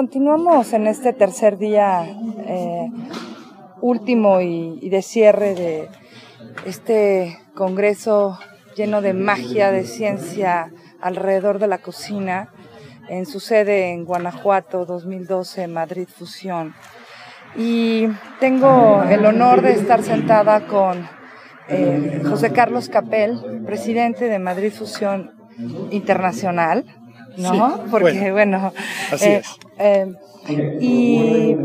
Continuamos en este tercer día eh, último y, de cierre de este congreso lleno de magia, de ciencia alrededor de la cocina, en su sede en Guanajuato 2012, Madrid Fusión. Y tengo el honor de estar sentada con eh, José Carlos Capel, presidente de Madrid Fusión Internacional. ¿no? Porque, bueno, así eh, es. Eh, y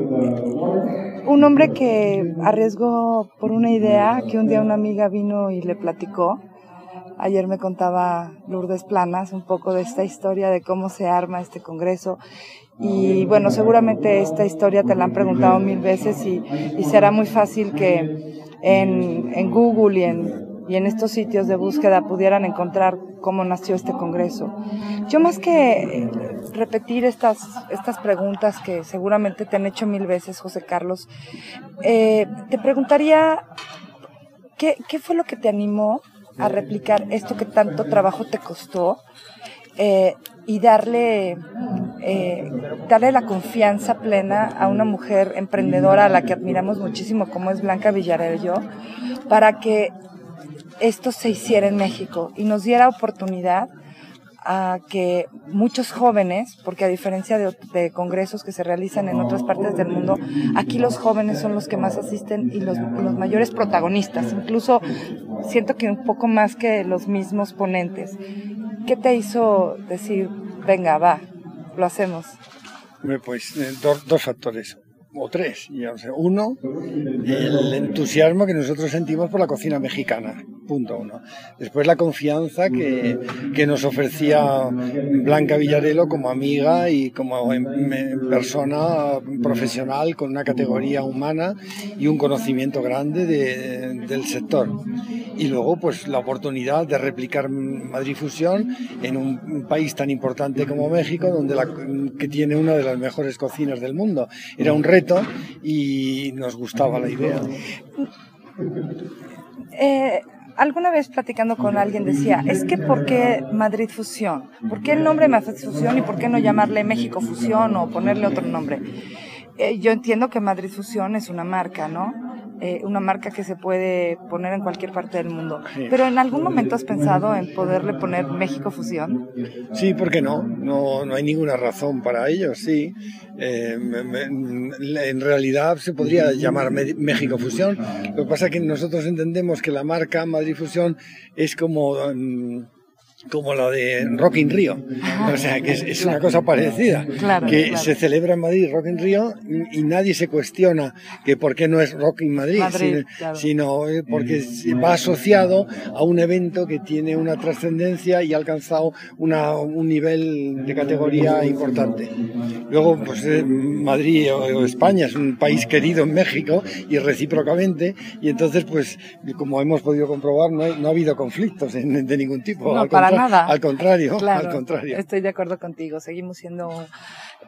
un hombre que arriesgó por una idea que un día una amiga vino y le platicó. Ayer me contaba Lourdes Planas un poco de esta historia de cómo se arma este congreso. Y bueno, seguramente esta historia te la han preguntado mil veces y, será muy fácil que en, en Google y en y en estos sitios de búsqueda pudieran encontrar cómo nació este Congreso. Yo más que repetir estas, estas preguntas que seguramente te han hecho mil veces, José Carlos, eh, te preguntaría, ¿qué, ¿qué fue lo que te animó a replicar esto que tanto trabajo te costó? Eh, y darle, eh, darle la confianza plena a una mujer emprendedora a la que admiramos muchísimo como es Blanca Villarello, para que esto se hiciera en México y nos diera oportunidad a que muchos jóvenes, porque a diferencia de, congresos que se realizan en otras partes del mundo, aquí los jóvenes son los que más asisten y los, los mayores protagonistas, incluso siento que un poco más que los mismos ponentes. ¿Qué te hizo decir, venga, va, lo hacemos? Pues eh, dos factores o tres. Uno, el entusiasmo que nosotros sentimos por la cocina mexicana, punto uno. Después la confianza que, que nos ofrecía Blanca Villarelo como amiga y como persona profesional con una categoría humana y un conocimiento grande del sector. Y luego, pues la oportunidad de replicar Madrid Fusión en un país tan importante como México, donde la, que tiene una de las mejores cocinas del mundo. Era un reto y nos gustaba la idea. Eh, alguna vez platicando con alguien decía, es que ¿por qué Madrid Fusión? ¿Por qué el nombre Madrid Fusión y por qué no llamarle México Fusión o ponerle otro nombre? Eh, yo entiendo que Madrid Fusión es una marca, ¿no? Eh, una marca que se puede poner en cualquier parte del mundo. Pero ¿en algún momento has pensado en poderle poner México Fusión? Sí, ¿por qué no? No, no hay ninguna razón para ello, sí. Eh, en realidad se podría llamar México Fusión. Lo que pasa es que nosotros entendemos que la marca Madrid Fusión es como... Mm, como la de Rock in Rio. O sea, que es, una cosa parecida. que se celebra en Madrid Rock in Rio y nadie se cuestiona que por qué no es Rock in Madrid, sino, eh, porque va asociado a un evento que tiene una trascendencia y ha alcanzado una, un nivel de categoría importante. Luego, pues eh, Madrid o, España es un país querido en México y recíprocamente, y entonces, pues, como hemos podido comprobar, no, ha habido conflictos de, ningún tipo. para nada. Al contrario, al contrario. Estoy de acuerdo contigo. Seguimos siendo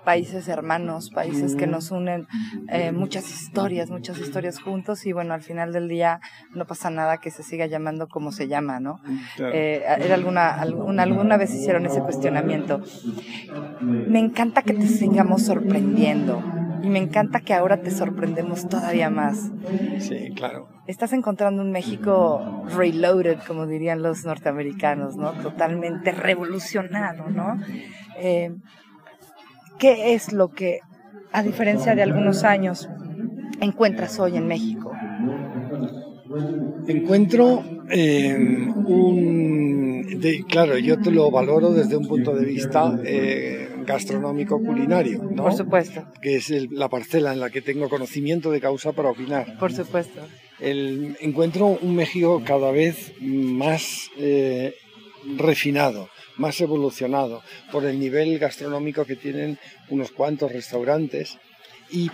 países hermanos, países que nos unen eh, muchas historias, muchas historias juntos y bueno, al final del día no pasa nada que se siga llamando como se llama, ¿no? Eh, era alguna, alguna, alguna vez hicieron ese cuestionamiento. Me encanta que te sigamos sorprendiendo y me encanta que ahora te sorprendemos todavía más. Sí, claro. Estás encontrando un México reloaded, como dirían los norteamericanos, ¿no? Totalmente revolucionado, ¿no? Eh, ¿Qué es lo que, a diferencia de algunos años, encuentras hoy en México? Encuentro eh, un... claro, yo te lo valoro desde un punto de vista eh, gastronómico culinario, ¿no? Por supuesto. Que es la parcela en la que tengo conocimiento de causa para opinar. Por supuesto. Encuentro un México cada vez más eh, refinado, más evolucionado, por el nivel gastronómico que tienen unos cuantos restaurantes y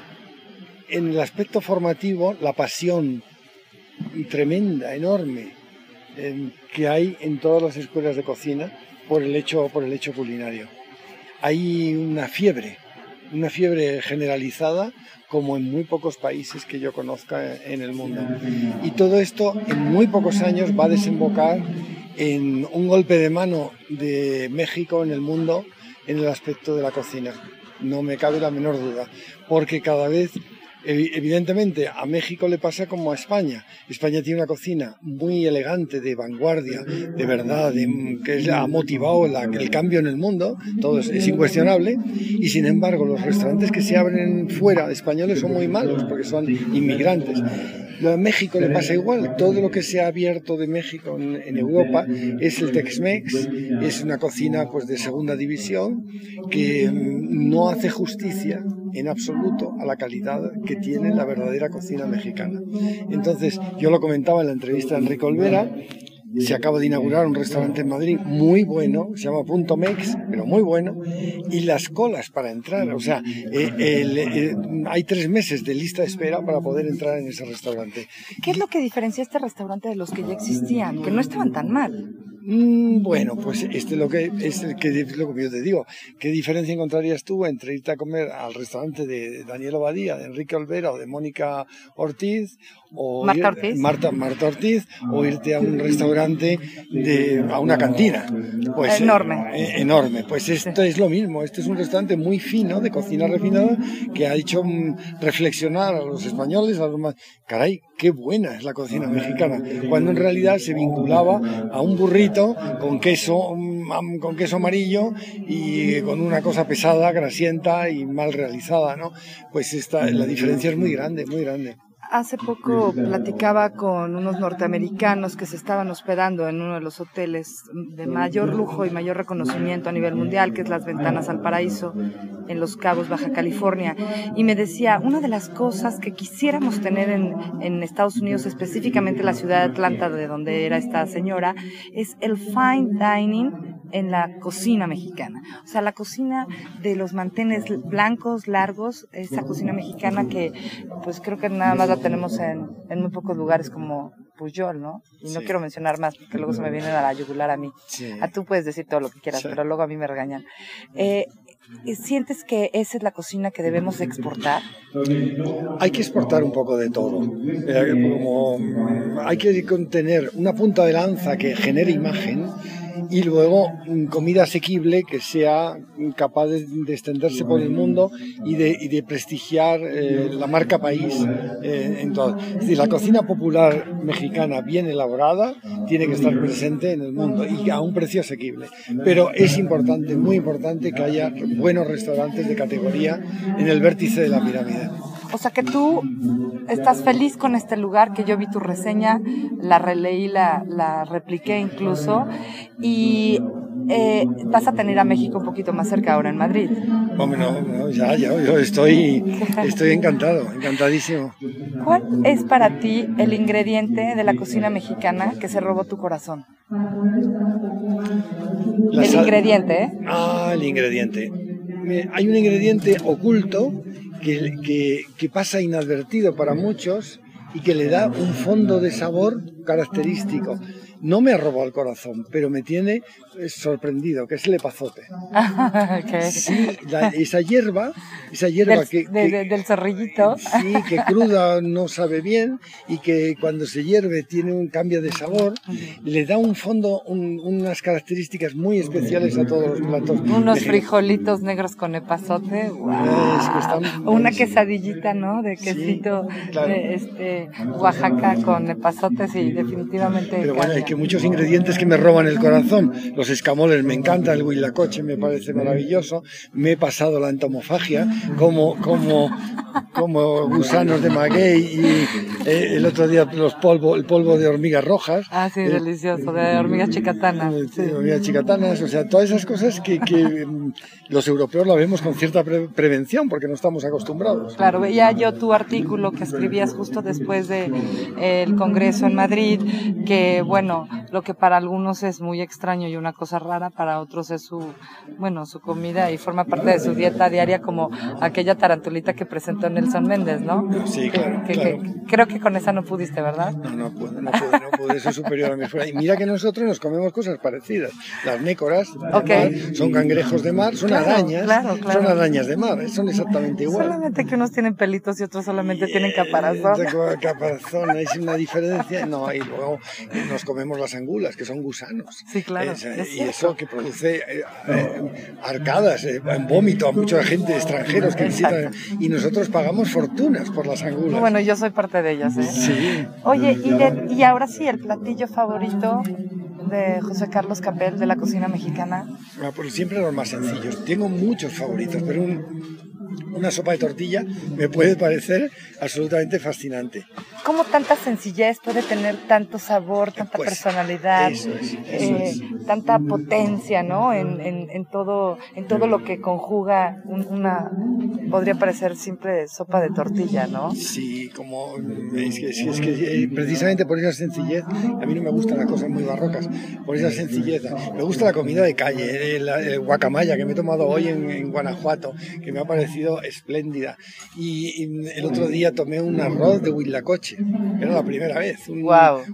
en el aspecto formativo la pasión tremenda, enorme, eh, que hay en todas las escuelas de cocina por el hecho, por el hecho culinario. Hay una fiebre, una fiebre generalizada como en muy pocos países que yo conozca en el mundo. Y todo esto en muy pocos años va a desembocar en un golpe de mano de México en el mundo en el aspecto de la cocina. No me cabe la menor duda, porque cada vez Evidentemente, a México le pasa como a España. España tiene una cocina muy elegante, de vanguardia, de verdad, que ha motivado el cambio en el mundo, todo es, incuestionable, y sin embargo los restaurantes que se abren fuera de españoles son muy malos porque son inmigrantes. A México le pasa igual. Todo lo que se ha abierto de México en, Europa es el Tex-Mex, es una cocina pues de segunda división que mm, no hace justicia en absoluto a la calidad que tiene la verdadera cocina mexicana. Entonces, yo lo comentaba en la entrevista de Enrique Olvera, se acaba de inaugurar un restaurante en Madrid muy bueno, se llama Punto Mex, pero muy bueno, y las colas para entrar, o sea, eh, eh, hay tres meses de lista de espera para poder entrar en ese restaurante. ¿Qué es lo que diferencia este restaurante de los que ya existían, que no estaban tan mal? Mm, bueno, pues este es lo que es lo que yo te digo. ¿Qué diferencia encontrarías tú entre irte a comer al restaurante de Daniel Obadía, de Enrique Olvera o de Mónica Ortiz o Marta Ortiz, Marta, Marta Ortiz o irte a un restaurante de a una cantina? Pues enorme. Eh, enorme. Pues esto es lo mismo. Este es un restaurante muy fino de cocina refinada que ha hecho mm, reflexionar a los españoles, a los más, caray, qué buena es la cocina mexicana, cuando en realidad se vinculaba a un burrito con queso, con queso amarillo y con una cosa pesada, grasienta y mal realizada, ¿no? Pues esta, la diferencia es muy grande, muy grande. Hace poco platicaba con unos norteamericanos que se estaban hospedando en uno de los hoteles de mayor lujo y mayor reconocimiento a nivel mundial, que es Las Ventanas al Paraíso, en Los Cabos, Baja California. Y me decía, una de las cosas que quisiéramos tener en, en Estados Unidos, específicamente la ciudad de Atlanta, de donde era esta señora, es el fine dining en la cocina mexicana. O sea, la cocina de los mantenes blancos, largos, esa cocina mexicana que pues creo que nada más la tenemos en, en muy pocos lugares como Puyol, ¿no? Y no quiero mencionar más porque luego se me viene a la yugular a mí. A tú puedes decir todo lo que quieras, pero luego a mí me regañan. Eh, ¿Sientes que esa es la cocina que debemos exportar? Hay que exportar un poco de todo. Eh, como hay que tener una punta de lanza que genere imagen y luego comida asequible que sea capaz de, extenderse por el mundo y de, prestigiar eh, la marca país eh, en todo. Es decir, la cocina popular mexicana bien elaborada tiene que estar presente en el mundo y a un precio asequible. Pero es importante, muy importante que haya buenos restaurantes de categoría en el vértice de la pirámide. O sea que tú estás feliz con este lugar, que yo vi tu reseña, la releí, la, la repliqué incluso, y eh, vas a tener a México un poquito más cerca ahora en Madrid. Hombre, no, ya, ya, yo estoy, estoy encantado, encantadísimo. ¿Cuál es para ti el ingrediente de la cocina mexicana que se robó tu corazón? el ingrediente, ¿eh? Ah, el ingrediente. Hay un ingrediente oculto que, pasa inadvertido para muchos y que le da un fondo de sabor característico. No me ha robado el corazón, pero me tiene sorprendido, que es el epazote. Sí, esa hierba, esa hierba del, que, Del zorrillito. Sí, que cruda no sabe bien y que cuando se hierve tiene un cambio de sabor, le da un fondo, unas características muy especiales a todos los platos. Unos frijolitos negros con epazote, Una quesadillita, ¿no? De quesito de este, Oaxaca con epazotes y definitivamente... Pero bueno, muchos ingredientes que me roban el corazón. Los escamoles me encantan, el huilacoche me parece maravilloso. Me he pasado la entomofagia como, como, como gusanos de maguey y eh, el otro día los polvo, el polvo de hormigas rojas. Ah, sí, delicioso, de hormigas chicatanas. Sí, hormigas chicatanas, o sea, todas esas cosas que, que mm, los europeos la vemos con cierta prevención porque no estamos acostumbrados. Claro, veía yo tu artículo que escribías justo después del de, el Congreso en Madrid, que bueno, lo que para algunos es muy extraño y una cosa rara, para otros es su, bueno, su comida y forma parte de su dieta diaria como aquella tarantulita que presentó Nelson Méndez, ¿no? Sí, claro, creo que con esa no pudiste, ¿verdad? No, no pude, no pude, no pude, es superior a mi fuerza. Y mira que nosotros nos comemos cosas parecidas. Las nécoras son cangrejos de mar, son arañas, son arañas de mar, son exactamente igual. Solamente que unos tienen pelitos y otros solamente tienen caparazón. Caparazón, hay una diferencia. No, y luego nos comemos las angulas, que son gusanos. Sí, claro. Y eso que produce eh, eh, arcadas, eh, vómito a mucha gente, extranjeros que visitan. Y nosotros pagamos fortunas por las angulas. Bueno, yo soy parte de ellas, ¿eh? Sí. Oye, y, y ahora sí, el platillo favorito de José Carlos Capel de la cocina mexicana? Ah, pues siempre los más sencillos. Tengo muchos favoritos, pero un, una sopa de tortilla me puede parecer absolutamente fascinante. ¿Cómo tanta sencillez puede tener tanto sabor, tanta pues, personalidad, eh, tanta potencia, ¿no? En, en, todo, en todo lo que conjuga una, podría parecer simple sopa de tortilla, ¿no? Sí, como, es que, es que eh, precisamente por esa sencillez, a mí no me gustan las cosas muy barrocas, por esa sencillez. Me gusta la comida de calle, el, guacamaya que me he tomado hoy en, en Guanajuato, que me ha parecido espléndida. Y, el otro día tomé un arroz de Huitlacoche, era la primera vez. Un,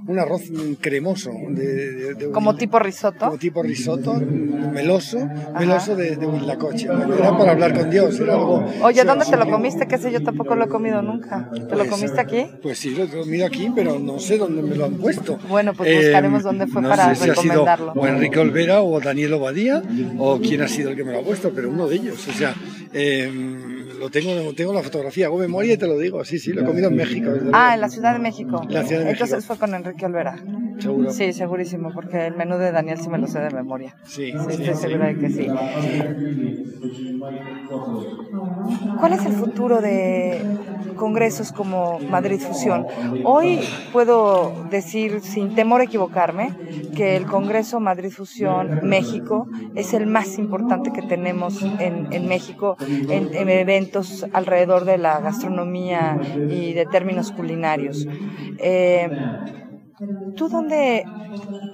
un arroz cremoso. De, ¿Como tipo risotto? Como tipo risotto, meloso, meloso de, de Huitlacoche. era para hablar con Dios, era algo... Oye, ¿dónde te lo comiste? Que sé, yo tampoco lo he comido nunca. ¿Te lo pues, comiste aquí? Pues sí, lo he comido aquí, pero no sé dónde me lo han puesto. Bueno, pues buscaremos dónde fue para recomendarlo. o Enrique Olvera o Daniel Obadía, o quién ha sido el que me lo ha puesto, pero uno de ellos. O sea, eh, lo tengo, tengo la fotografía, hago memoria y te lo digo. Sí, sí, lo he comido en México. ah, en la Ciudad de México. La Ciudad de Entonces fue con Enrique Olvera. ¿Seguro? Sí, segurísimo, porque el menú de Daniel sí me lo sé de memoria. Sí, sí, estoy segura de que sí. ¿Cuál es el futuro de congresos como Madrid Fusión? Hoy puedo decir, sin temor a equivocarme, que el Congreso Madrid Fusión México es el más importante que tenemos en, en México en, en, eventos alrededor de la gastronomía y de términos culinarios. Eh, ¿Tú dónde,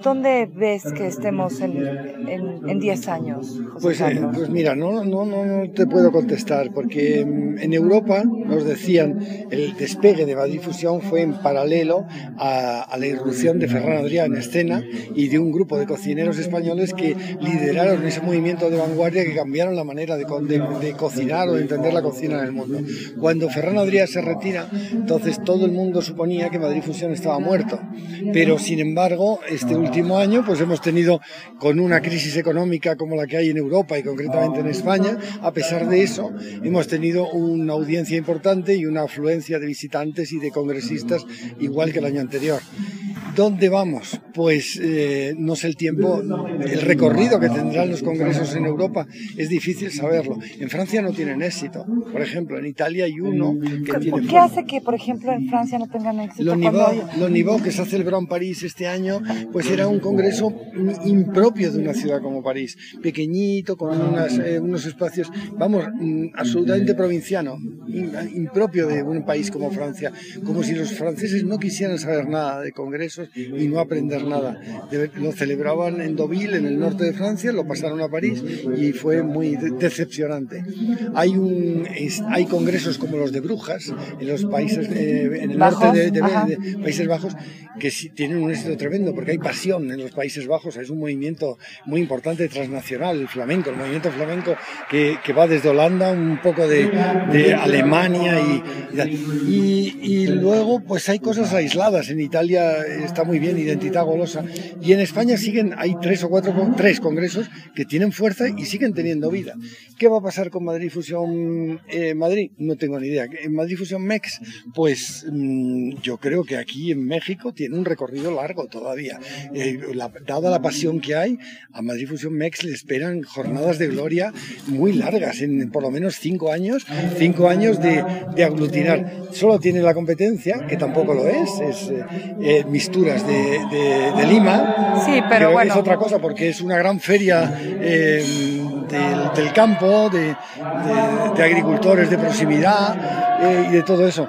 dónde ves que estemos en 10 años? pues, eh, pues mira, no, no, no, te puedo contestar, porque en Europa nos decían el despegue de Madrid Fusión fue en paralelo a, la irrupción de Ferran Adrià en escena y de un grupo de cocineros españoles que lideraron ese movimiento de vanguardia que cambiaron la manera de, de, cocinar o de entender la cocina en el mundo. Cuando Ferran Adrià se retira, entonces todo el mundo suponía que Madrid Fusión estaba muerto pero sin embargo, este último año pues hemos tenido con una crisis económica como la que hay en Europa y concretamente en España, a pesar de eso, hemos tenido una audiencia importante y una afluencia de visitantes y de congresistas igual que el año anterior. ¿Dónde vamos? Pues eh, no sé el tiempo, el recorrido que tendrán los congresos en Europa es difícil saberlo. En Francia no tienen éxito, por ejemplo, en Italia hay uno que tiene... ¿Qué hace que, por ejemplo, en Francia no tengan éxito? Lo Niveau, que se celebrado en París este año, pues era un congreso impropio de una ciudad como París, pequeñito, con eh, unos espacios, vamos, mm, absolutamente provinciano, impropio de un país como Francia, como si los franceses no quisieran saber nada de congresos y no aprender nada. Lo celebraban en Deauville, en el norte de Francia, lo pasaron a París y fue muy decepcionante. Hay, un, hay congresos como los de Brujas en los países, en el norte de, Países Bajos, que tienen un éxito tremendo porque hay pasión en los Países Bajos, es un movimiento muy importante transnacional, el flamenco, el movimiento flamenco que, que va desde Holanda, un poco de, de Alemania y, y, y, luego pues hay cosas aisladas. En Italia está muy bien, Identidad Golosa. Y en España siguen, hay tres o cuatro, tres congresos que tienen fuerza y siguen teniendo vida. ¿Qué va a pasar con Madrid Fusión eh, Madrid? No tengo ni idea. En Madrid Fusión MEX, pues mm, yo creo que aquí en México tiene un recorrido largo todavía. Eh, dada la pasión que hay, a Madrid Fusión MEX le esperan jornadas de gloria muy largas, en por lo menos cinco años, cinco años de, de aglutinar. Solo tiene la competencia, que tampoco lo es, es eh, Mistura de, Lima. Sí, pero bueno. Es otra cosa porque es una gran feria eh, del, campo, de, agricultores de proximidad eh, y de todo eso.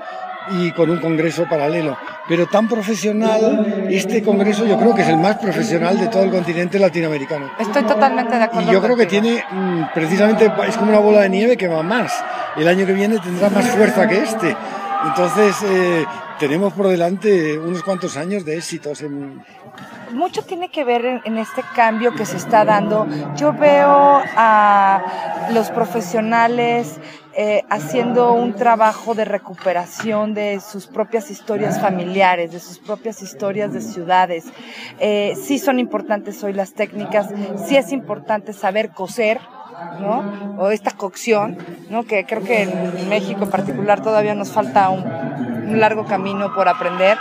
Y con un congreso paralelo. Pero tan profesional. Este congreso yo creo que es el más profesional de todo el continente latinoamericano. Estoy totalmente de acuerdo. Y yo creo que tiene, mm, precisamente, es como una bola de nieve que va más. El año que viene tendrá más fuerza que este. Entonces, eh, tenemos por delante unos cuantos años de éxitos mucho tiene que ver en, este cambio que se está dando. Yo veo a los profesionales eh, haciendo un trabajo de recuperación de sus propias historias familiares, de sus propias historias de ciudades. Eh, sí son importantes hoy las técnicas, sí es importante saber coser, ¿no? O esta cocción, ¿no? Que creo que en México en particular todavía nos falta un, largo camino por aprender.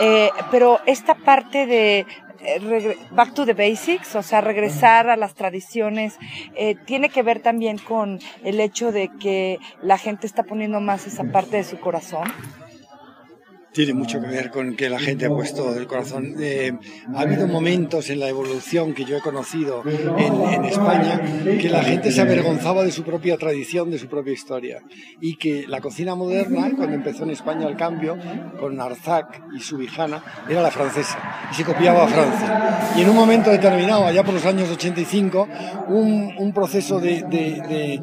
Eh, pero esta parte de eh, back to the basics, o sea, regresar a las tradiciones, eh, tiene que ver también con el hecho de que la gente está poniendo más esa parte de su corazón tiene mucho que ver con que la gente ha puesto el corazón. Eh, ha habido momentos en la evolución que yo he conocido en, España que la gente se avergonzaba de su propia tradición, de su propia historia. Y que la cocina moderna, cuando empezó en España el cambio, con Arzac y Subijana, era la francesa. Y se copiaba a Francia. Y en un momento determinado, allá por los años 85, un, un proceso de, de, de,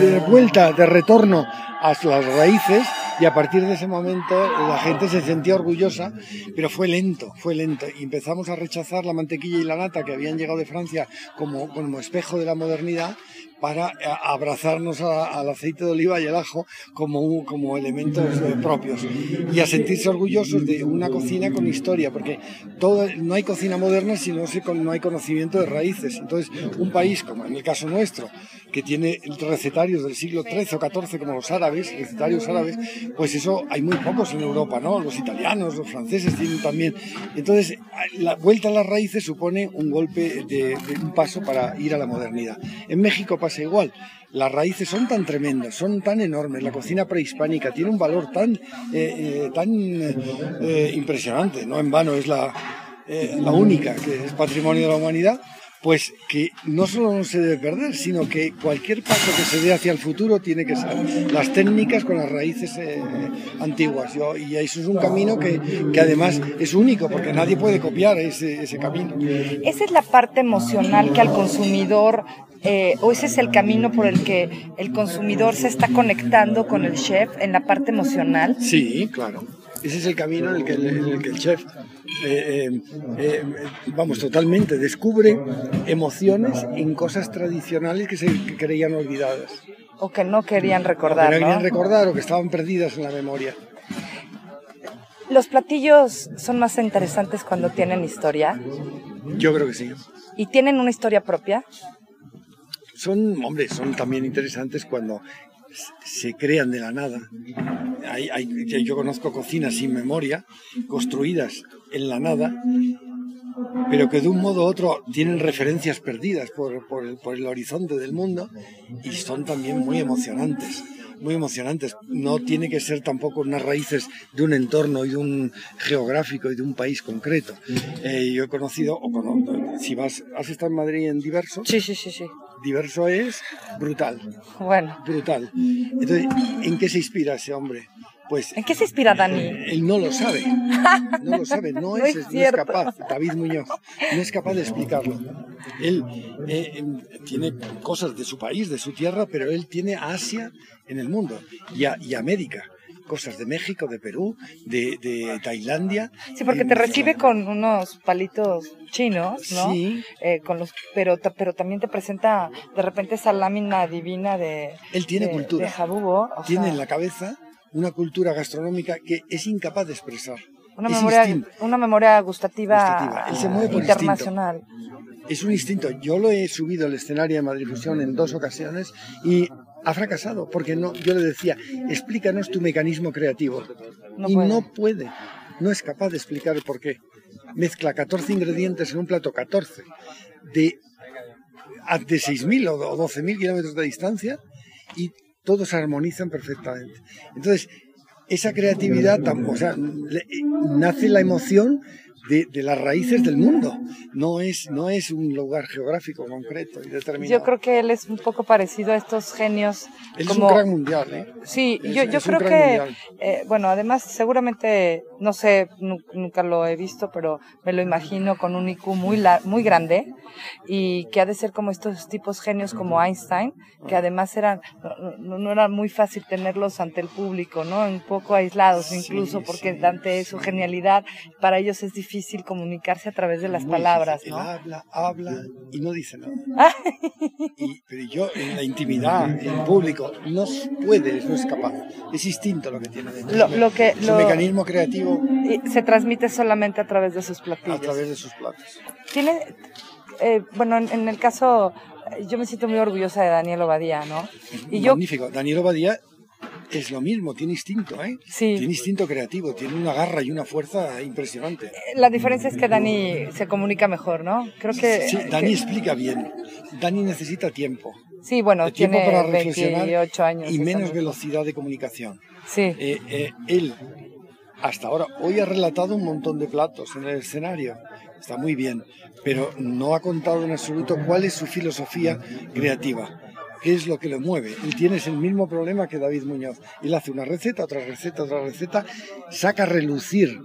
de vuelta, de retorno a las raíces y a partir de ese momento la gente se sentía orgullosa, pero fue lento, fue lento. Y empezamos a rechazar la mantequilla y la nata que habían llegado de Francia como, como espejo de la modernidad para eh, abrazarnos al aceite de oliva y el ajo como, como elementos eh, propios y a sentirse orgullosos de una cocina con historia, porque todo, no hay cocina moderna si no, se, no hay conocimiento de raíces. Entonces, un país como en el caso nuestro, que tiene recetarios del siglo XIII o XIV como los árabes, recetarios árabes, pues eso hay muy pocos en Europa, ¿no? Los italianos, los franceses tienen también. Entonces, la vuelta a las raíces supone un golpe de, de un paso para ir a la modernidad. En México pasa igual. Las raíces son tan tremendas, son tan enormes. La cocina prehispánica tiene un valor tan, eh, eh, tan eh, impresionante. No en vano es la, la única que es patrimonio de la humanidad pues que no solo no se debe perder, sino que cualquier paso que se dé hacia el futuro tiene que ser las técnicas con las raíces antiguas. y eso es un camino que, que, además es único, porque nadie puede copiar ese, ese camino. Esa es la parte emocional que al consumidor eh, o ese es el camino por el que el consumidor se está conectando con el chef en la parte emocional. Sí, claro. Ese es el camino en el que, el, chef, eh, eh, vamos, totalmente descubre emociones en cosas tradicionales que se creían olvidadas. O que no querían recordar. O que no querían recordar o que estaban perdidas en la memoria. ¿Los platillos son más interesantes cuando tienen historia? Yo creo que sí. ¿Y tienen una historia propia? Son, hombre, son también interesantes cuando se crean de la nada. yo conozco cocinas sin memoria, construidas en la nada, pero que de un modo u otro tienen referencias perdidas por, por, el, por el horizonte del mundo y son también muy emocionantes muy emocionantes. No tiene que ser tampoco unas raíces de un entorno y de un geográfico y de un país concreto. Eh, yo he conocido, o si vas, ¿has estado en Madrid en diverso? Sí, sí, sí, sí diverso es brutal. Bueno. Brutal. Entonces, ¿en qué se inspira ese hombre? Pues, ¿En qué se inspira Dani? Él no lo sabe. No lo sabe. No, es, capaz. David Muñoz no es capaz de explicarlo. Él eh, em, tiene cosas de su país, de su tierra, pero él tiene Asia en el mundo y, y América cosas de México, de Perú, de, Tailandia. Sí, porque te recibe con unos palitos chinos, ¿no? Sí. Eh, con los, pero, pero también te presenta de repente esa lámina divina de. Él tiene cultura. jabugo. tiene en la cabeza una cultura gastronómica que es incapaz de expresar. Una, memoria, una memoria gustativa, internacional. Es un instinto. Yo lo he subido al escenario de Madrid Fusión en dos ocasiones y ha fracasado, porque no, yo le decía, explícanos tu mecanismo creativo. y no puede, no es capaz de explicar por qué. Mezcla 14 ingredientes en un plato, 14, de, de 6.000 o 12.000 kilómetros de distancia y todos se armonizan perfectamente. Entonces, esa creatividad, o sea, nace la emoción de, de, las raíces del mundo. No es, no es un lugar geográfico concreto y determinado. Yo creo que él es un poco parecido a estos genios. Él como... es un gran mundial, ¿eh? Sí, Es- yo, yo creo que, eh, bueno, además seguramente, no sé, nu- nunca lo he visto, pero me lo imagino con un IQ muy, la- muy grande y que ha de ser como estos tipos genios como Einstein, que además eran, no, no- era muy fácil tenerlos ante el público, ¿no? Un poco aislados Sí, incluso, porque sí, ante su genialidad, para ellos es difícil comunicarse a través de las Muy palabras, difícil. ¿no? Él habla, habla y no dice nada. Y, pero yo en la intimidad, en público, no puede, no es capaz. Es instinto lo que tiene dentro. Lo, lo que lo- mecanismo creativo y se transmite solamente a través de sus platillos. a través de sus platos. Tiene, eh, bueno, en, en el caso, eh, yo me siento muy orgullosa de Daniel Obadía, ¿no? Y yo, Magnífico. Daniel Obadía es lo mismo, tiene instinto, ¿eh? Sí. Tiene instinto creativo, tiene una garra y una fuerza impresionante. la diferencia es que Dani se comunica mejor, ¿no? Creo que... Sí, Dani que- explica bien. Dani necesita tiempo. sí, bueno, tiempo tiene para reflexionar 28 años. y menos velocidad de comunicación. Sí, Eh, eh, él, hasta ahora, hoy ha relatado un montón de platos en el escenario. Está muy bien, pero no ha contado en absoluto cuál es su filosofía creativa. ¿Qué es lo que le mueve? Él tiene el mismo problema que David Muñoz. Él hace una receta, otra receta, otra receta, saca a relucir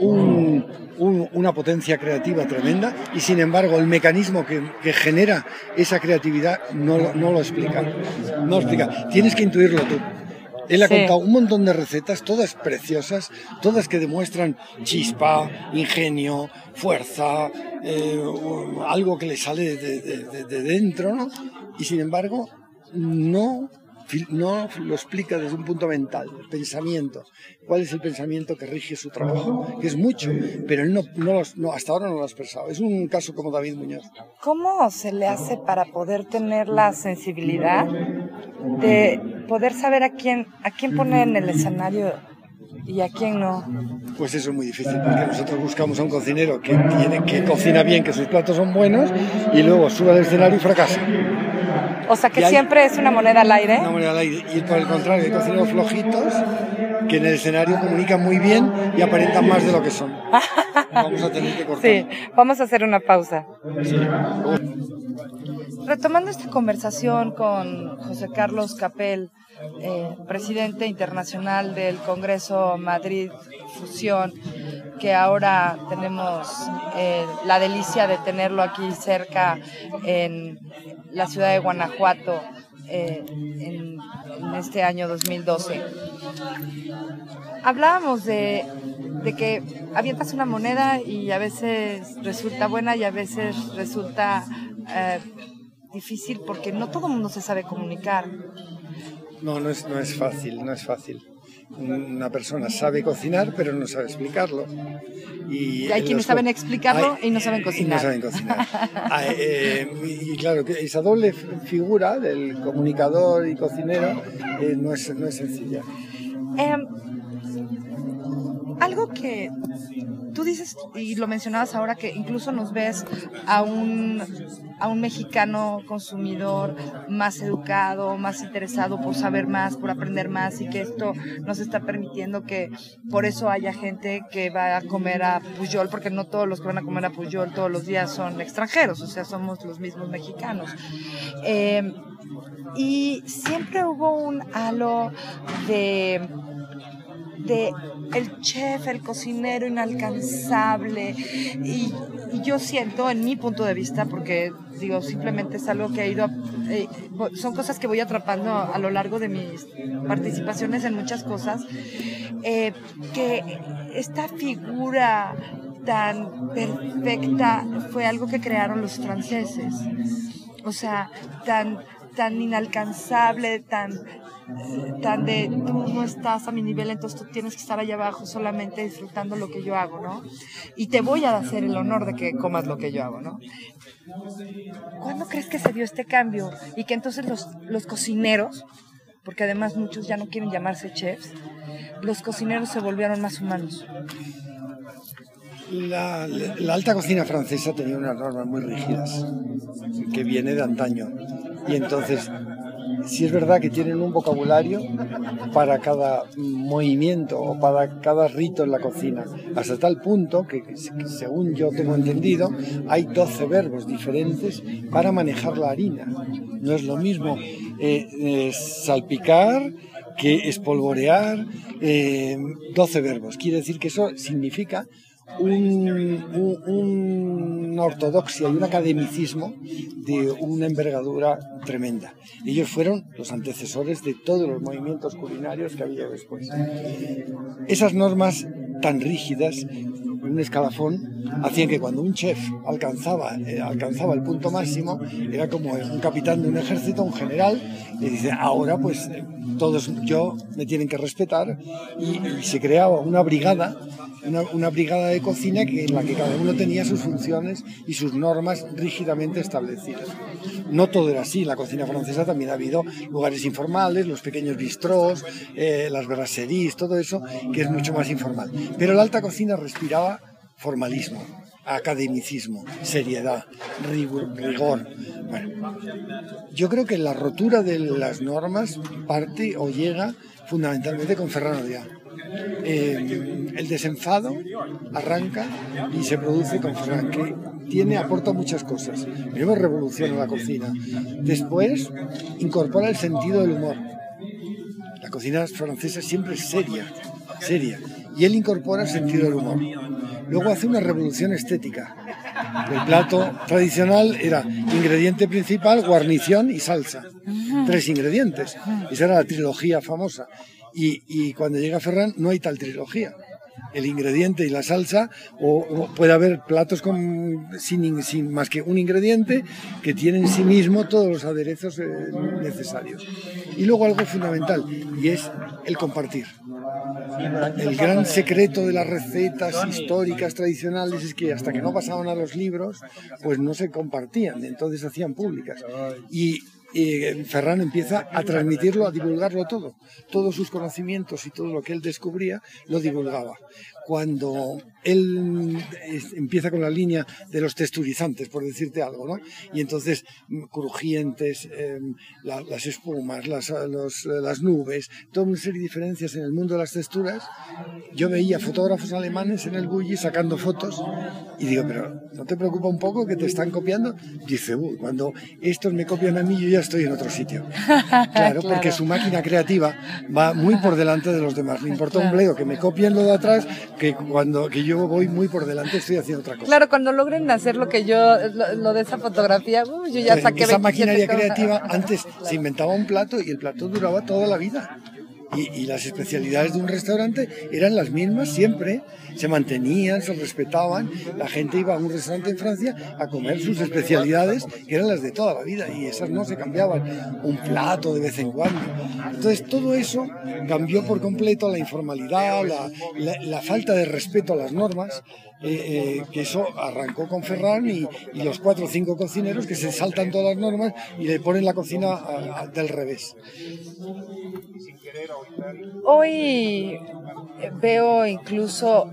un- un- una potencia creativa tremenda y sin embargo el mecanismo que, genera esa creatividad no, no lo explica. No lo explica. Tienes que intuirlo tú. Él ha Sí. contado un montón de recetas, todas preciosas, todas que demuestran chispa, ingenio, fuerza, eh, algo que le sale de, de- de- de dentro, ¿no? Y sin embargo, no, no lo explica desde un punto mental, el pensamiento. ¿Cuál es el pensamiento que rige su trabajo? Que es mucho, pero él no, no los- no, hasta ahora no lo ha expresado. Es un caso como David Muñoz. ¿cómo se le hace para poder tener la sensibilidad de poder saber a quién, a quién poner en el escenario y a quién no? Pues eso es muy difícil, porque nosotros buscamos a un cocinero que, tiene, que cocina bien, que sus platos son buenos, y luego sube al escenario y fracasa. O sea que hay- siempre es una moneda al aire. Una moneda al aire. Y por el contrario, hay cocineros flojitos que en el escenario comunican muy bien y aparentan más de lo que son. Vamos a tener que cortar. Sí, vamos a hacer una pausa. Retomando esta conversación con José Carlos Capel, eh, presidente internacional del Congreso Madrid Fusión, que ahora tenemos eh, la delicia de tenerlo aquí cerca en la ciudad de Guanajuato eh, en, este año 2012 hablábamos de, que avientas una moneda y a veces resulta buena y a veces resulta difícil porque no todo el mundo se sabe comunicar. No, no es, no es fácil, no es fácil. Una persona sabe cocinar, pero no sabe explicarlo. Y, Y hay en quienes saben explicarlo y no saben Y cocinar. no saben cocinar. Ah, eh, y claro, que esa doble figura del comunicador y cocinero eh, no, es, no es sencilla. Em, algo que tú dices, y lo mencionabas ahora, que incluso nos ves a un, a un mexicano consumidor más educado, más interesado por saber más, por aprender más, y que esto nos está permitiendo que por eso haya gente que va a comer a Puyol, porque no todos los que van a comer a Puyol todos los días son extranjeros, o sea, somos los mismos mexicanos. Em, y siempre hubo un halo de de el chef, el cocinero inalcanzable. Y, yo siento en mi punto de vista porque digo simplemente es algo que ha ido eh, son cosas que voy atrapando a, a lo largo de mis participaciones en muchas cosas eh, que esta figura tan perfecta fue algo que crearon los franceses. O sea tan tan inalcanzable tan tan de tú no estás a mi nivel, entonces tú tienes que estar allá abajo solamente disfrutando lo que yo hago, ¿no? Y te voy a hacer el honor de que comas lo que yo hago, ¿no? ¿Cuándo crees que se dio este cambio? Y que entonces los, los cocineros, porque además muchos ya no quieren llamarse chefs, los cocineros se volvieron más humanos. La, la alta cocina francesa tenía unas normas muy rígidas, que viene de antaño. Y entonces sí es verdad que tienen un vocabulario para cada movimiento o para cada rito en la cocina, hasta tal punto que, según yo tengo entendido, hay 12 verbos diferentes para manejar la harina. No es lo mismo eh, eh, salpicar que espolvorear, 12 eh, verbos. Quiere decir que eso significa una ortodoxia y un academicismo de una envergadura tremenda. Ellos fueron los antecesores de todos los movimientos culinarios que ha habido después. Esas normas tan rígidas, un escalafón, hacían que cuando un chef alcanzaba, eh, alcanzaba el punto máximo, era como un capitán de un ejército, un general, y dice, ahora pues todos yo me tienen que respetar, y se creaba una brigada una, brigada de cocina que, en la que cada uno tenía sus funciones y sus normas rígidamente establecidas. No todo era así, en la cocina francesa también ha habido lugares informales, los pequeños bistrós, eh, las brasseries, todo eso que es mucho más informal. Pero la alta cocina respiraba formalismo, academicismo, seriedad, rigor. Bueno, yo creo que la rotura de las normas parte o llega fundamentalmente con Ferrano Díaz eh, el desenfado arranca y se produce con Ferran, que tiene, aporta muchas cosas. Primero revoluciona la cocina, después incorpora el sentido del humor. La cocina francesa siempre es seria, seria, y él incorpora el sentido del humor. Luego hace una revolución estética. El plato tradicional era ingrediente principal, guarnición y salsa. Tres ingredientes. Esa era la trilogía famosa. Y, cuando llega Ferran no hay tal trilogía. El ingrediente y la salsa, o, puede haber platos con, sin, sin, más que un ingrediente que tiene en sí mismo todos los aderezos eh, necesarios. Y luego algo fundamental, y es el compartir. El gran secreto de las recetas históricas tradicionales es que hasta que no pasaban a los libros, pues no se compartían, entonces hacían públicas. Y y Ferran empieza a transmitirlo, a divulgarlo todo. Todos sus conocimientos y todo lo que él descubría lo divulgaba cuando él empieza con la línea de los texturizantes, por decirte algo, ¿no? Y entonces mm, crujientes, em, las espumas, las, las nubes, toda una serie de diferencias en el mundo de las texturas. Yo veía fotógrafos alemanes en el Bulli sacando fotos y digo, pero ¿no te preocupa un poco que te están copiando? Dice, cuando estos me copian a mí, yo ya estoy en otro sitio. Claro, porque su máquina creativa va muy por delante de los demás. Me importa un bledo que me copien lo de atrás que cuando que yo voy muy por delante estoy haciendo otra cosa. Claro, cuando logren hacer lo que yo, lo, de esa fotografía, yo ya saqué Esa maquinaria creativa, antes se inventaba un plato y el plato duraba toda la vida. Y, las especialidades de un restaurante eran las mismas siempre, se mantenían, se respetaban, la gente iba a un restaurante en Francia a comer sus especialidades, que eran las de toda la vida, y esas no se cambiaban, un plato de vez en cuando. Entonces todo eso cambió por completo la informalidad, la, falta de respeto a las normas, eh, eh, que eso arrancó con Ferran y, los cuatro o cinco cocineros que se saltan todas las normas y le ponen la cocina del revés. Hoy veo incluso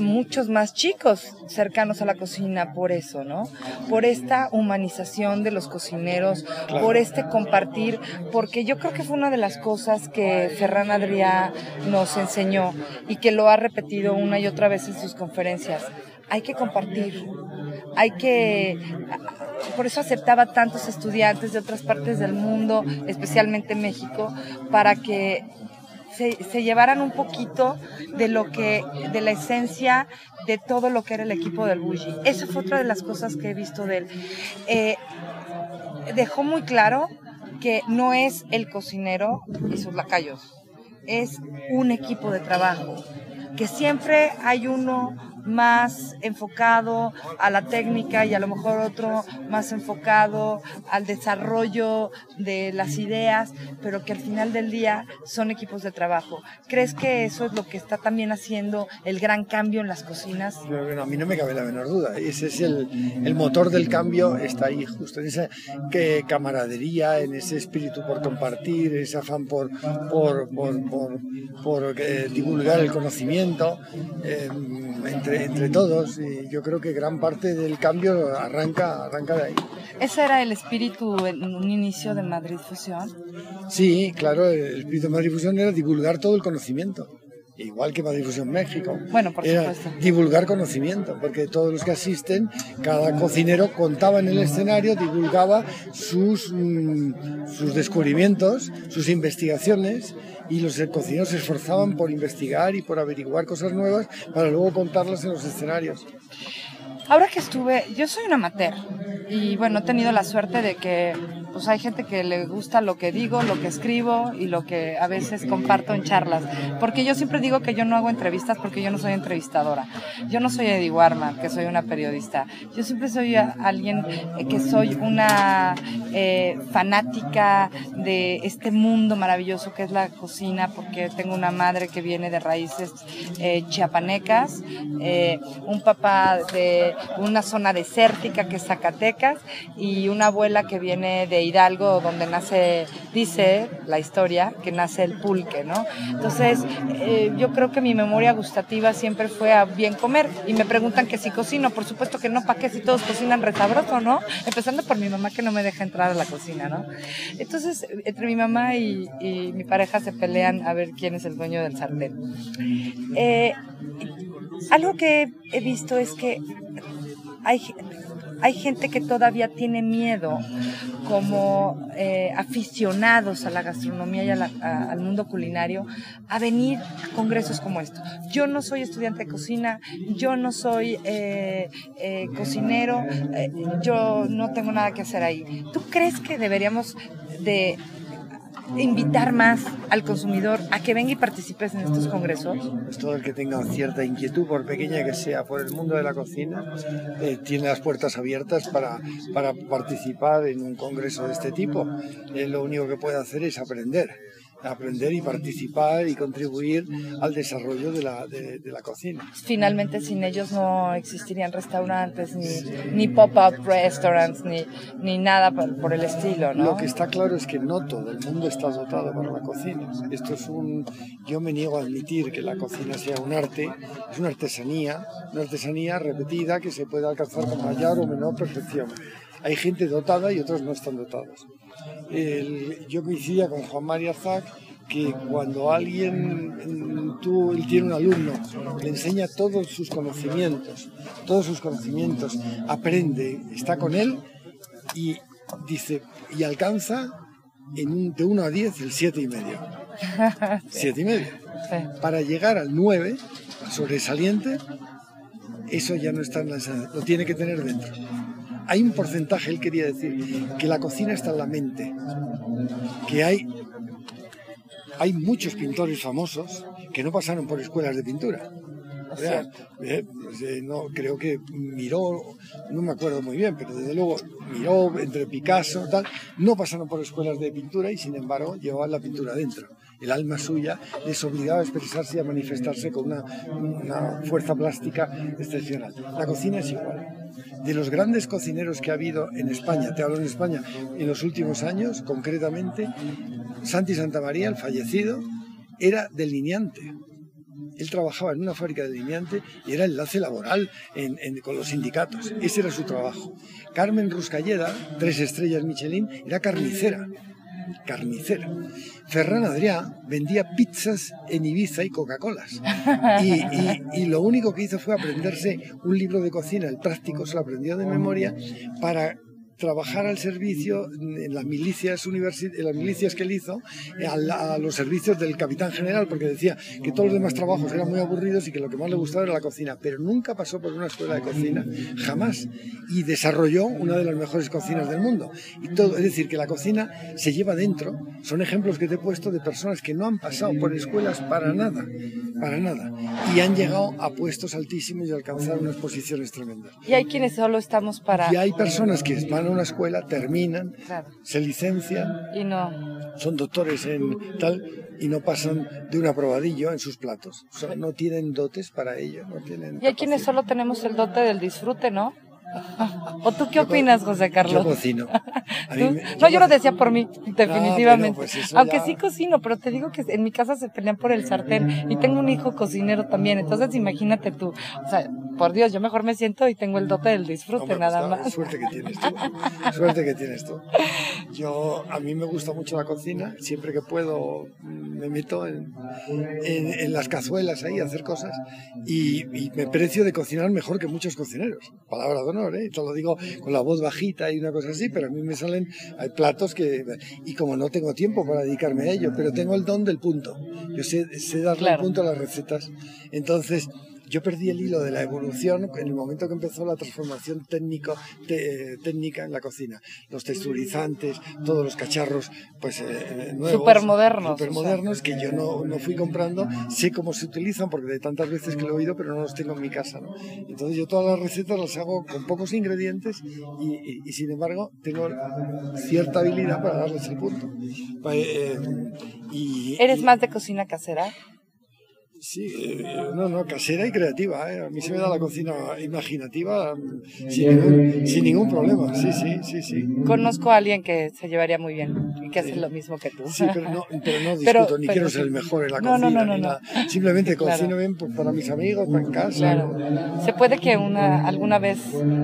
muchos más chicos cercanos a la cocina por eso, ¿no? Por esta humanización de los cocineros, por este compartir, porque yo creo que fue una de las cosas que Ferran Adrià nos enseñó y que lo ha repetido una y otra vez en sus conferencias. Hay que compartir, hay que por eso aceptaba tantos estudiantes de otras partes del mundo, especialmente México, para que se, llevaran un poquito de lo que, de la esencia de todo lo que era el equipo del Bulli. Esa fue otra de las cosas que he visto de él. Eh, dejó muy claro que no es el cocinero y sus lacayos, es un equipo de trabajo, que siempre hay uno más enfocado a la técnica y a lo mejor otro más enfocado al desarrollo de las ideas, pero que al final del día son equipos de trabajo. ¿Crees que eso es lo que está también haciendo el gran cambio en las cocinas? Bueno, a mí no me cabe la menor duda. Ese es el, el motor del cambio, está ahí justo en esa que camaradería, en ese espíritu por compartir, ese afán por, por, por, por, por eh, divulgar el conocimiento. Eh, entre entre, entre todos y yo creo que gran parte del cambio arranca, arranca de ahí. ¿Ese era el espíritu en un inicio de Madrid Fusión? Sí, claro, el espíritu de Madrid Fusión era divulgar todo el conocimiento igual que Madrid Fusión México. Bueno, por supuesto. Divulgar conocimiento, porque todos los que asisten, cada cocinero contaba en el escenario, divulgaba sus, mm, sus descubrimientos, sus investigaciones, y los cocineros se esforzaban por investigar y por averiguar cosas nuevas para luego contarlas en los escenarios. Ahora que estuve, yo soy un amateur y bueno, he tenido la suerte de que pues hay gente que le gusta lo que digo, lo que escribo y lo que a veces comparto en charlas. Porque yo siempre digo que yo no hago entrevistas porque yo no soy entrevistadora. Yo no soy Eddie Warman, que soy una periodista. Yo siempre soy alguien eh, que soy una eh, fanática de este mundo maravilloso que es la cocina, porque tengo una madre que viene de raíces eh, chiapanecas, un papá de una zona desértica que es Zacatecas y una abuela que viene de Hidalgo, donde nace, dice la historia, que nace el pulque, ¿no? Entonces, eh, yo creo que mi memoria gustativa siempre fue a bien comer. Y me preguntan que si cocino, por supuesto que no, ¿para qué si todos cocinan resabroso, no? Empezando por mi mamá que no me deja entrar a la cocina, ¿no? Entonces, entre mi mamá y, mi pareja se pelean a ver quién es el dueño del sartén. Eh, algo que he visto es que hay, hay gente que todavía tiene miedo como eh, aficionados a la gastronomía y al mundo culinario a venir a congresos como esto. Yo no soy estudiante de cocina, yo no soy eh, eh, cocinero, yo no tengo nada que hacer ahí. ¿Tú crees que deberíamos de invitar más al consumidor a que venga y participes en estos congresos? Pues todo el que tenga cierta inquietud, por pequeña que sea, por el mundo de la cocina, eh, tiene las puertas abiertas para, para participar en un congreso de este tipo. Eh, lo único que puede hacer es aprender aprender y participar y contribuir al desarrollo de la, de, la cocina. Finalmente, sin ellos no existirían restaurantes, ni, ni pop-up restaurants, ni, ni nada por, el estilo, ¿no? Lo que está claro es que no todo el mundo está dotado para la cocina. Esto es un... Yo me niego a admitir que la cocina sea un arte, es una artesanía, una artesanía repetida que se puede alcanzar con mayor o menor perfección. Hay gente dotada y otros no están dotados yo coincidía con Juan María Zac que cuando alguien, tú, él tiene un alumno, le enseña todos sus conocimientos, todos sus conocimientos, aprende, está con él y dice, y alcanza en de 1 a 10 el 7 y medio. 7 y medio. Para llegar al 9, sobresaliente, eso ya no está en la lo tiene que tener dentro hay un porcentaje, él quería decir, que la cocina está en la mente, que hay, hay muchos pintores famosos que no pasaron por escuelas de pintura. Eh, pues, eh, no, creo que miró, no me acuerdo muy bien, pero desde luego miró entre Picasso, tal, no pasaron por escuelas de pintura y sin embargo llevaban la pintura dentro el alma suya les obligaba a expresarse y a manifestarse con una, fuerza plástica excepcional. La cocina es igual. De los grandes cocineros que ha habido en España, te hablo en España, en los últimos años, concretamente, Santi Santamaría, el fallecido, era delineante. Él trabajaba en una fábrica de delineante y era enlace laboral con los sindicatos. Ese era su trabajo. Carmen Ruscalleda, tres estrellas Michelin, era carnicera carnicera. Ferran Adrià vendía pizzas en Ibiza y Coca-Colas. Y, lo único que hizo fue aprenderse un libro de cocina, el práctico se lo aprendió de memoria, para trabajar al servicio en las milicias, en las milicias que él hizo, a, los servicios del capitán general, porque decía que todos los demás trabajos eran muy aburridos y que lo que más le gustaba era la cocina, pero nunca pasó por una escuela de cocina, jamás, y desarrolló una de las mejores cocinas del mundo. Y todo, es decir, que la cocina se lleva dentro, son ejemplos que te he puesto de personas que no han pasado por escuelas para nada, para nada, y han llegado a puestos altísimos y alcanzar unas posiciones tremendas. Y hay quienes solo estamos para... Y hay personas que van a una escuela, terminan, se licencian, y no. son doctores en tal y no pasan de un aprobadillo en sus platos. O sea, no tienen dotes para ello. No tienen y hay quienes solo tenemos el dote del disfrute, ¿no? ¿O tú qué opinas, José Carlos? Yo cocino. no, yo lo decía por mí, definitivamente. Pues Aunque sí cocino, pero te digo que en mi casa se pelean por el sartén y tengo un hijo cocinero también. Entonces imagínate tú, o sea, por Dios, yo mejor me siento y tengo el dote del disfrute pues nada más. Suerte que tienes tú. suerte que tienes tú. Yo, a mí me gusta mucho la cocina. Siempre que puedo me meto en, en, las cazuelas ahí a hacer cosas y, y me precio de cocinar mejor que muchos cocineros. Palabra de honor, ¿eh? Te lo digo con la voz bajita y una cosa así, pero a mí me salen, hay platos que, y como no tengo tiempo para dedicarme a ello, pero tengo el don del punto. Yo sé, sé darle el punto a las recetas. Entonces, yo perdí el hilo de la evolución en el momento que empezó la transformación técnico, técnica en la cocina. Los texturizantes, todos los cacharros, pues eh, eh nuevos. Supermodernos. Supermodernos que yo no, no, fui comprando. Sé cómo se utilizan porque de tantas veces que lo he oído, pero no los tengo en mi casa. ¿no? Entonces yo todas las recetas las hago con pocos ingredientes y, y, sin embargo tengo cierta habilidad para darles el punto. Eh, y, ¿Eres más de cocina casera? Sí, eh, no, no, casera y creativa. ¿eh? A mí se me da la cocina imaginativa mm, sin ningún, problema. Sí, sí, sí, sí. Conozco a alguien que se llevaría muy bien y que hace lo mismo que tú. Sí, pero no, pero no discuto, ni quiero ser el mejor en la cocina. No, no, no, Simplemente cocino bien para mis amigos, para en casa. Claro. Se puede que una, alguna vez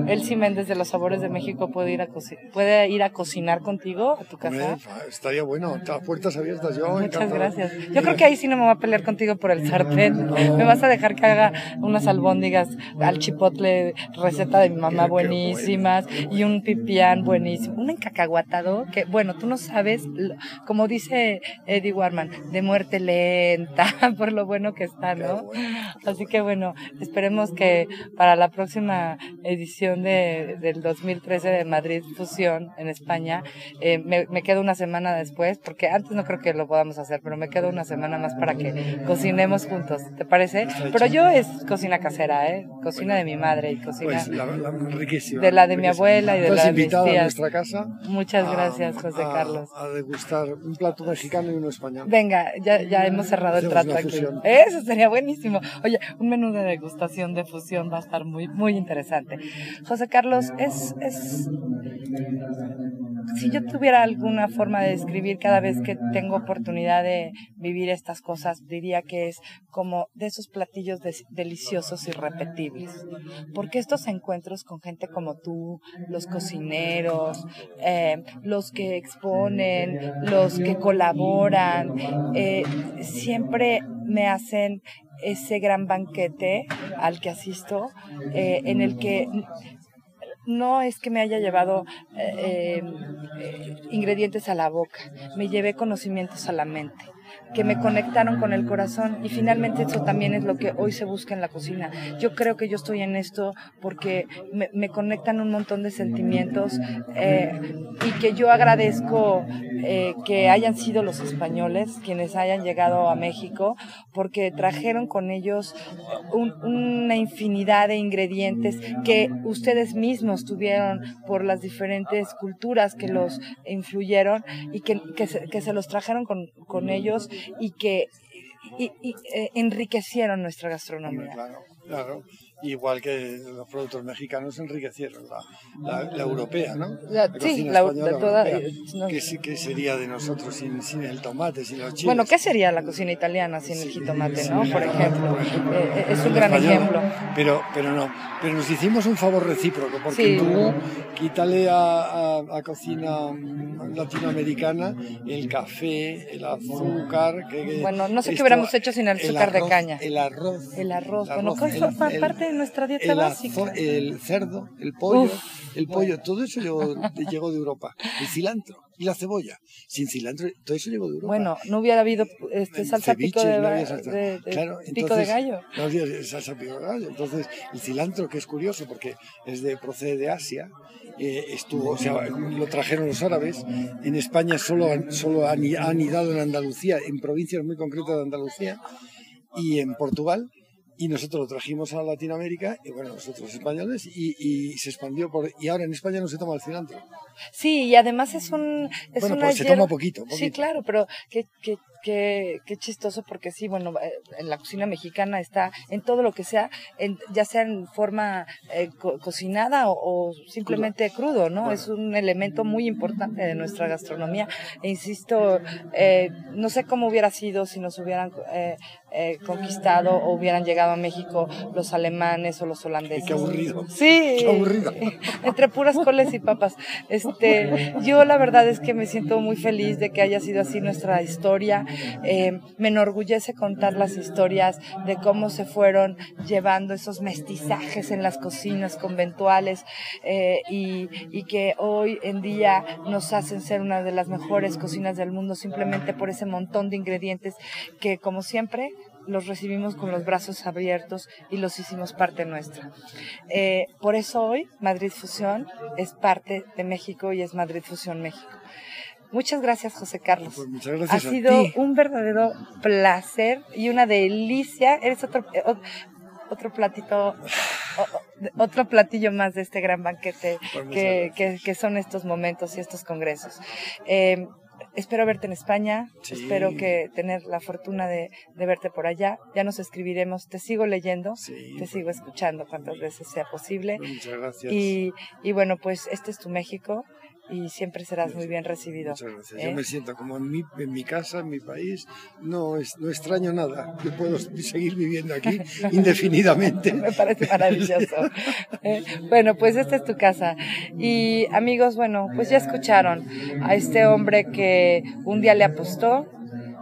Elsie Méndez de los Sabores de México puede ir a, puede ir a cocinar contigo a tu casa. estaría bueno, las puertas abiertas yo. Muchas gracias. Yo creo que ahí sí no me voy a pelear contigo por el sartén me vas a dejar que haga unas albóndigas al chipotle, receta de mi mamá buenísimas, y un pipián buenísimo, un encacahuatado que, bueno, tú no sabes, como dice Eddie Warman, de muerte lenta, por lo bueno que está, ¿no? Así que bueno, esperemos que para la próxima edición de, del 2013 de Madrid Fusión en España, eh, me, me quedo una semana después, porque antes no creo que lo podamos hacer, pero me quedo una semana más para que cocinemos juntos ¿te parece? Pero yo es cocina casera, ¿eh? Cocina de mi madre y cocina pues, de la de mi abuela y de la de mis tías. a nuestra casa. Muchas gracias, José Carlos. A degustar un plato mexicano y uno español. Venga, ya, ya hemos cerrado el trato aquí. Eso sería buenísimo. Oye, un menú de degustación de fusión va a estar muy, muy interesante. José Carlos, es, es si yo tuviera alguna forma de describir cada vez que tengo oportunidad de vivir estas cosas, diría que es como de esos platillos deliciosos y repetibles. Porque estos encuentros con gente como tú, los cocineros, eh, los que exponen, los que colaboran, eh, siempre me hacen ese gran banquete al que asisto, eh, en el que no es que me haya llevado ingredientes a la boca, me llevé conocimientos a la mente que me conectaron con el corazón y finalmente eso también es lo que hoy se busca en la cocina. Yo creo que yo estoy en esto porque me, conectan un montón de sentimientos eh, y que yo agradezco eh, que hayan sido los españoles quienes hayan llegado a México porque trajeron con ellos una infinidad de ingredientes que ustedes mismos tuvieron por las diferentes culturas que los influyeron y que, se, que se los trajeron con, con ellos y que y, eh, enriquecieron nuestra gastronomía. Igual que los productos mexicanos enriquecieron la, la, europea, ¿no? sí, la, toda, ¿Qué, sería de nosotros sin, sin, el tomate, sin los chiles? Bueno, ¿qué sería la cocina italiana sin el jitomate, no? Por ejemplo, eh, eh, es un gran ejemplo. Pero, pero no, pero nos hicimos un favor recíproco, porque tú quítale a, a, cocina latinoamericana el café, el azúcar... Que, bueno, no sé qué hubiéramos hecho sin el azúcar de caña. El arroz. El arroz, bueno, el, parte nuestra dieta básica. El cerdo, el pollo, el pollo, todo eso llegó, llegó, de Europa. El cilantro y la cebolla. Sin cilantro, todo eso llegó de Europa. Bueno, no hubiera habido este, salsa pico de, pico de gallo. No había salsa pico de gallo. Entonces, el cilantro, que es curioso porque es de, procede de Asia, eh, estuvo, o sea, lo trajeron los árabes. En España solo, han anidado en Andalucía, en provincias muy concretas de Andalucía y en Portugal y nosotros lo trajimos a Latinoamérica, y bueno, nosotros españoles, y, se expandió por... Y ahora en España no se toma el cilantro. Sí, y además es un... Es bueno, pues se toma poquito, Sí, claro, pero que, que, qué, qué chistoso porque sí, bueno, eh, en la cocina mexicana está en todo lo que sea, en, ya sea en forma eh, cocinada o, simplemente crudo, ¿no? Es un elemento muy importante de nuestra gastronomía. E insisto, eh, no sé cómo hubiera sido si nos hubieran eh, conquistado o hubieran llegado a México los alemanes o los holandeses. Qué aburrido. Sí. Qué aburrido. Entre puras coles y papas. Este, yo la verdad es que me siento muy feliz de que haya sido así nuestra historia. Eh, me enorgullece contar las historias de cómo se fueron llevando esos mestizajes en las cocinas conventuales eh, y, que hoy en día nos hacen ser una de las mejores cocinas del mundo simplemente por ese montón de ingredientes que como siempre los recibimos con los brazos abiertos y los hicimos parte nuestra. Eh, por eso hoy Madrid Fusión es parte de México y es Madrid Fusión México. Muchas gracias, José Carlos. Pues muchas gracias ha sido un verdadero placer y una delicia. Eres otro, eh, otro platito, otro platillo más de este gran banquete pues que, que, son estos momentos y estos congresos. Eh, espero verte en España, espero que tener la fortuna de, verte por allá. Ya nos escribiremos, te sigo leyendo, te sigo escuchando cuantas veces sea posible. Muchas gracias. Y, y bueno, pues este es tu México y siempre serás muy bien recibido. Muchas gracias. Yo ¿eh? me siento como en mi, en mi casa, en mi país, no, es, no extraño nada. Yo puedo seguir viviendo aquí indefinidamente. me parece maravilloso. ¿eh? bueno, pues esta es tu casa. Y amigos, bueno, pues ya escucharon a este hombre que un día le apostó,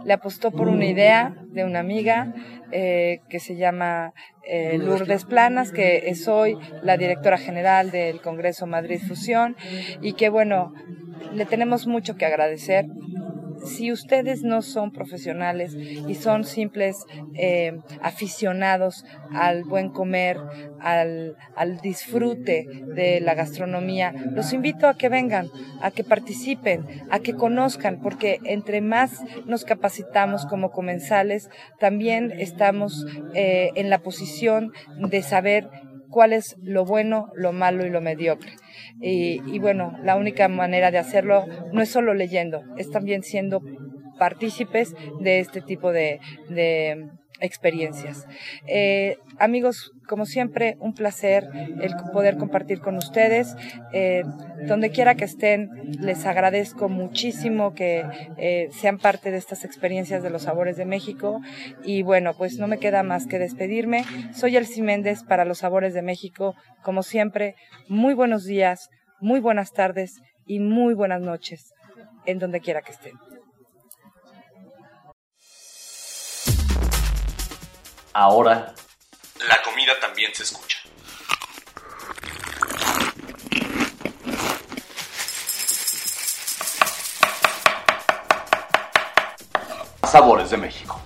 le apostó por una idea de una amiga eh, que se llama eh, Lourdes Planas, que es hoy la directora general del Congreso Madrid Fusión y que bueno, le tenemos mucho que agradecer si ustedes no son profesionales y son simples eh, aficionados al buen comer, al, al, disfrute de la gastronomía, los invito a que vengan, a que participen, a que conozcan, porque entre más nos capacitamos como comensales, también estamos eh, en la posición de saber cuál es lo bueno, lo malo y lo mediocre. Y, bueno, la única manera de hacerlo no es solo leyendo, es también siendo partícipes de este tipo de, experiencias. Eh, amigos, como siempre, un placer el poder compartir con ustedes. Eh, donde quiera que estén, les agradezco muchísimo que eh, sean parte de estas experiencias de los sabores de México. Y bueno, pues no me queda más que despedirme. Soy Elsie Méndez para los sabores de México. Como siempre, muy buenos días, muy buenas tardes y muy buenas noches en donde quiera que estén. Ahora, la comida también se escucha. Sabores de México.